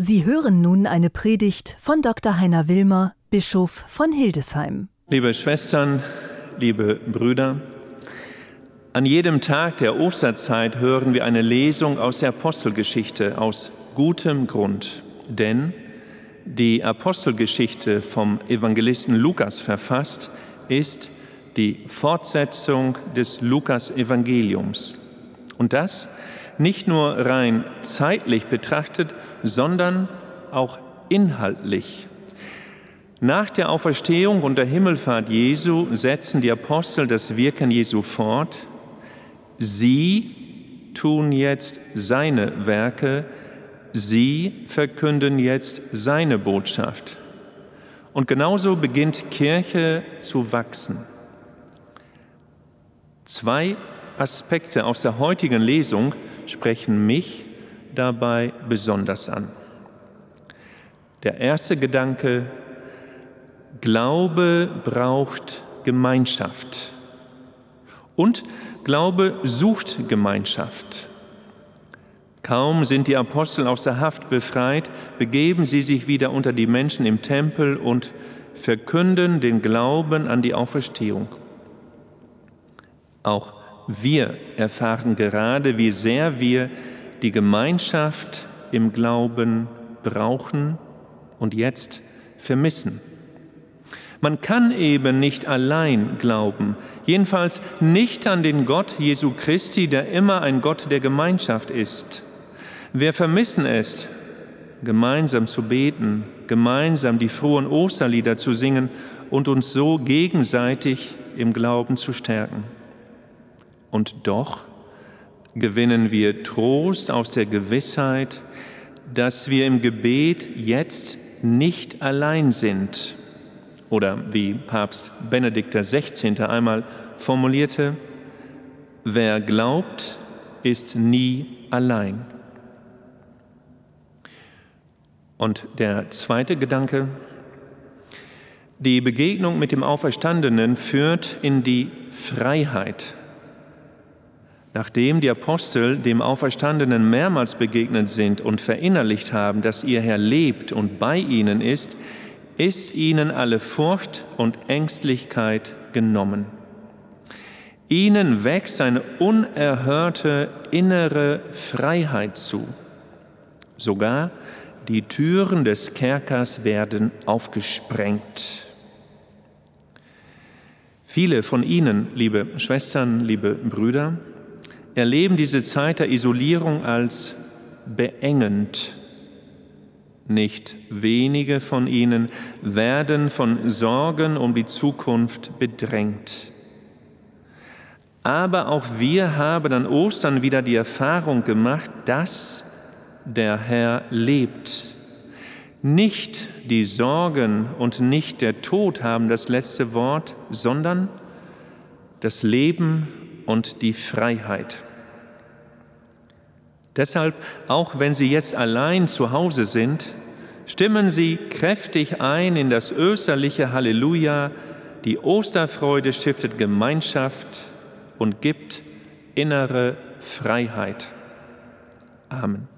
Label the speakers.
Speaker 1: Sie hören nun eine Predigt von Dr. Heiner Wilmer, Bischof von Hildesheim.
Speaker 2: Liebe Schwestern, liebe Brüder, an jedem Tag der Osterzeit hören wir eine Lesung aus der Apostelgeschichte aus gutem Grund, denn die Apostelgeschichte vom Evangelisten Lukas verfasst ist die Fortsetzung des Lukas-Evangeliums. Und das nicht nur rein zeitlich betrachtet, sondern auch inhaltlich. Nach der Auferstehung und der Himmelfahrt Jesu setzen die Apostel das Wirken Jesu fort. Sie tun jetzt seine Werke, sie verkünden jetzt seine Botschaft. Und genauso beginnt Kirche zu wachsen. Zwei Aspekte aus der heutigen Lesung sprechen mich dabei besonders an. Der erste Gedanke, Glaube braucht Gemeinschaft und Glaube sucht Gemeinschaft. Kaum sind die Apostel aus der Haft befreit, begeben sie sich wieder unter die Menschen im Tempel und verkünden den Glauben an die Auferstehung. Auch wir erfahren gerade, wie sehr wir die Gemeinschaft im Glauben brauchen und jetzt vermissen. Man kann eben nicht allein glauben, jedenfalls nicht an den Gott Jesu Christi, der immer ein Gott der Gemeinschaft ist. Wir vermissen es, gemeinsam zu beten, gemeinsam die frohen Osterlieder zu singen und uns so gegenseitig im Glauben zu stärken. Und doch gewinnen wir Trost aus der Gewissheit, dass wir im Gebet jetzt nicht allein sind. Oder wie Papst Benedikt XVI. einmal formulierte, wer glaubt, ist nie allein. Und der zweite Gedanke, die Begegnung mit dem Auferstandenen führt in die Freiheit Nachdem die Apostel dem Auferstandenen mehrmals begegnet sind und verinnerlicht haben, dass ihr Herr lebt und bei ihnen ist, ist ihnen alle Furcht und Ängstlichkeit genommen. Ihnen wächst eine unerhörte innere Freiheit zu. Sogar die Türen des Kerkers werden aufgesprengt. Viele von Ihnen, liebe Schwestern, liebe Brüder, erleben diese Zeit der Isolierung als beengend. Nicht wenige von ihnen werden von Sorgen um die Zukunft bedrängt. Aber auch wir haben an Ostern wieder die Erfahrung gemacht, dass der Herr lebt. Nicht die Sorgen und nicht der Tod haben das letzte Wort, sondern das Leben und die Freiheit. Deshalb, auch wenn Sie jetzt allein zu Hause sind, stimmen Sie kräftig ein in das österliche Halleluja. Die Osterfreude stiftet Gemeinschaft und gibt innere Freiheit. Amen.